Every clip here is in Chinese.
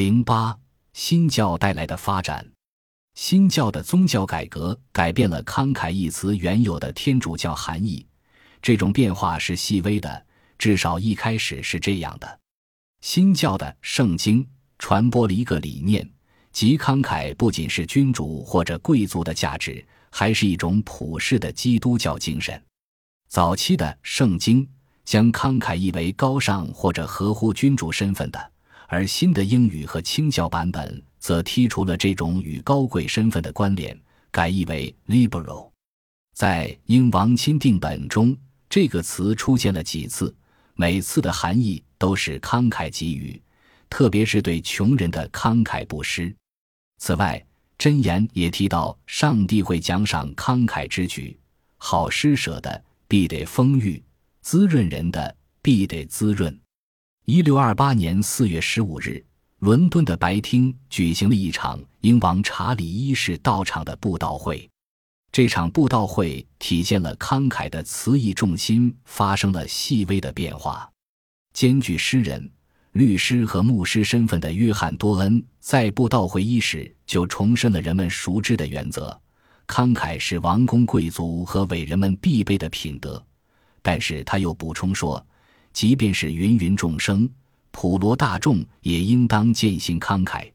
零八新教带来的发展，新教的宗教改革改变了“慷慨”一词原有的天主教含义。这种变化是细微的，至少一开始是这样的。新教的圣经传播了一个理念，即慷慨不仅是君主或者贵族的价值，还是一种普世的基督教精神。早期的圣经将慷慨译为高尚或者合乎君主身份的，而新的英语和清教版本则剔除了这种与高贵身份的关联，改译为 liberal。在英王钦定本中，这个词出现了几次，每次的含义都是慷慨给予，特别是对穷人的慷慨布施。此外，箴言也提到，上帝会奖赏慷慨之举，好施舍的。必得丰裕，滋润人的必得滋润。一六二八年四月十五日，伦敦的白厅举行了一场英王查理一世到场的布道会。这场布道会体现了慷慨的词义重心发生了细微的变化。兼具诗人、律师和牧师身份的约翰多恩在布道会伊始就重申了人们熟知的原则。慷慨是王公贵族和伟人们必备的品德，但是他又补充说，即便是芸芸众生、普罗大众，也应当践行慷慨。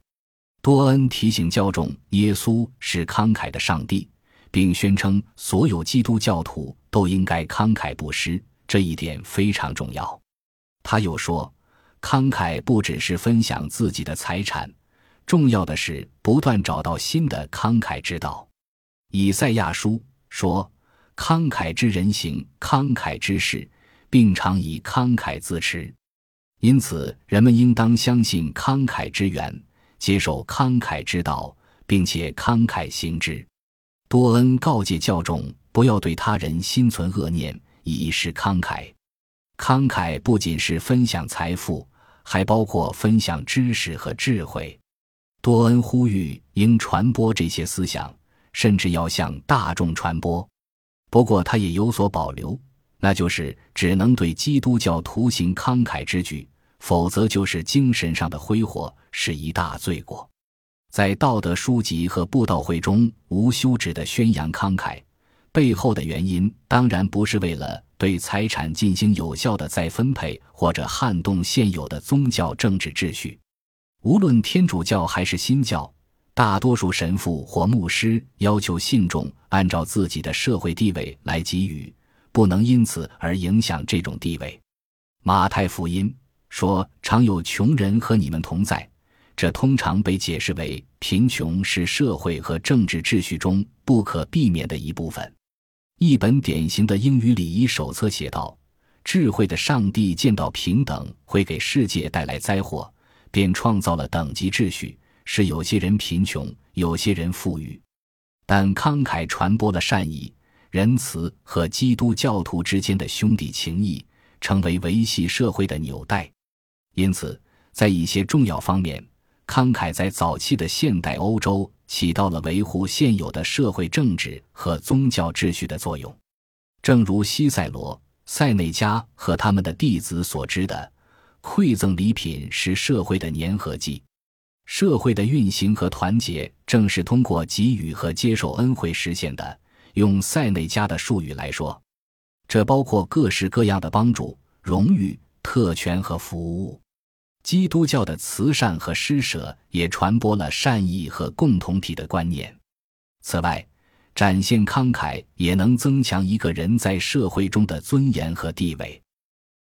多恩提醒教众，耶稣是慷慨的上帝，并宣称所有基督教徒都应该慷慨布施，这一点非常重要。他又说，慷慨不只是分享自己的财产，重要的是不断找到新的慷慨之道。以赛亚书说：“慷慨之人行慷慨之事，并常以慷慨自持。”因此，人们应当相信慷慨之源，接受慷慨之道，并且慷慨行之。多恩告诫教众不要对他人心存恶念，以示慷慨。慷慨不仅是分享财富，还包括分享知识和智慧。多恩呼吁应传播这些思想。甚至要向大众传播，不过他也有所保留，那就是只能对基督教徒行慷慨之举，否则就是精神上的挥霍，是一大罪过。在道德书籍和布道会中无休止的宣扬慷慨，背后的原因当然不是为了对财产进行有效的再分配，或者撼动现有的宗教政治秩序。无论天主教还是新教。大多数神父或牧师要求信众按照自己的社会地位来给予，不能因此而影响这种地位。马太福音说：“常有穷人和你们同在。”这通常被解释为贫穷是社会和政治秩序中不可避免的一部分。一本典型的英语礼仪手册写道：“智慧的上帝见到平等会给世界带来灾祸，便创造了等级秩序。”是有些人贫穷，有些人富裕，但慷慨传播了善意、仁慈和基督教徒之间的兄弟情谊，成为维系社会的纽带。因此，在一些重要方面，慷慨在早期的现代欧洲起到了维护现有的社会政治和宗教秩序的作用。正如西塞罗、塞内加和他们的弟子所知的，馈赠礼品是社会的粘合剂。社会的运行和团结正是通过给予和接受恩惠实现的。用塞内加的术语来说，这包括各式各样的帮助、荣誉、特权和服务。基督教的慈善和施舍也传播了善意和共同体的观念。此外，展现慷慨也能增强一个人在社会中的尊严和地位。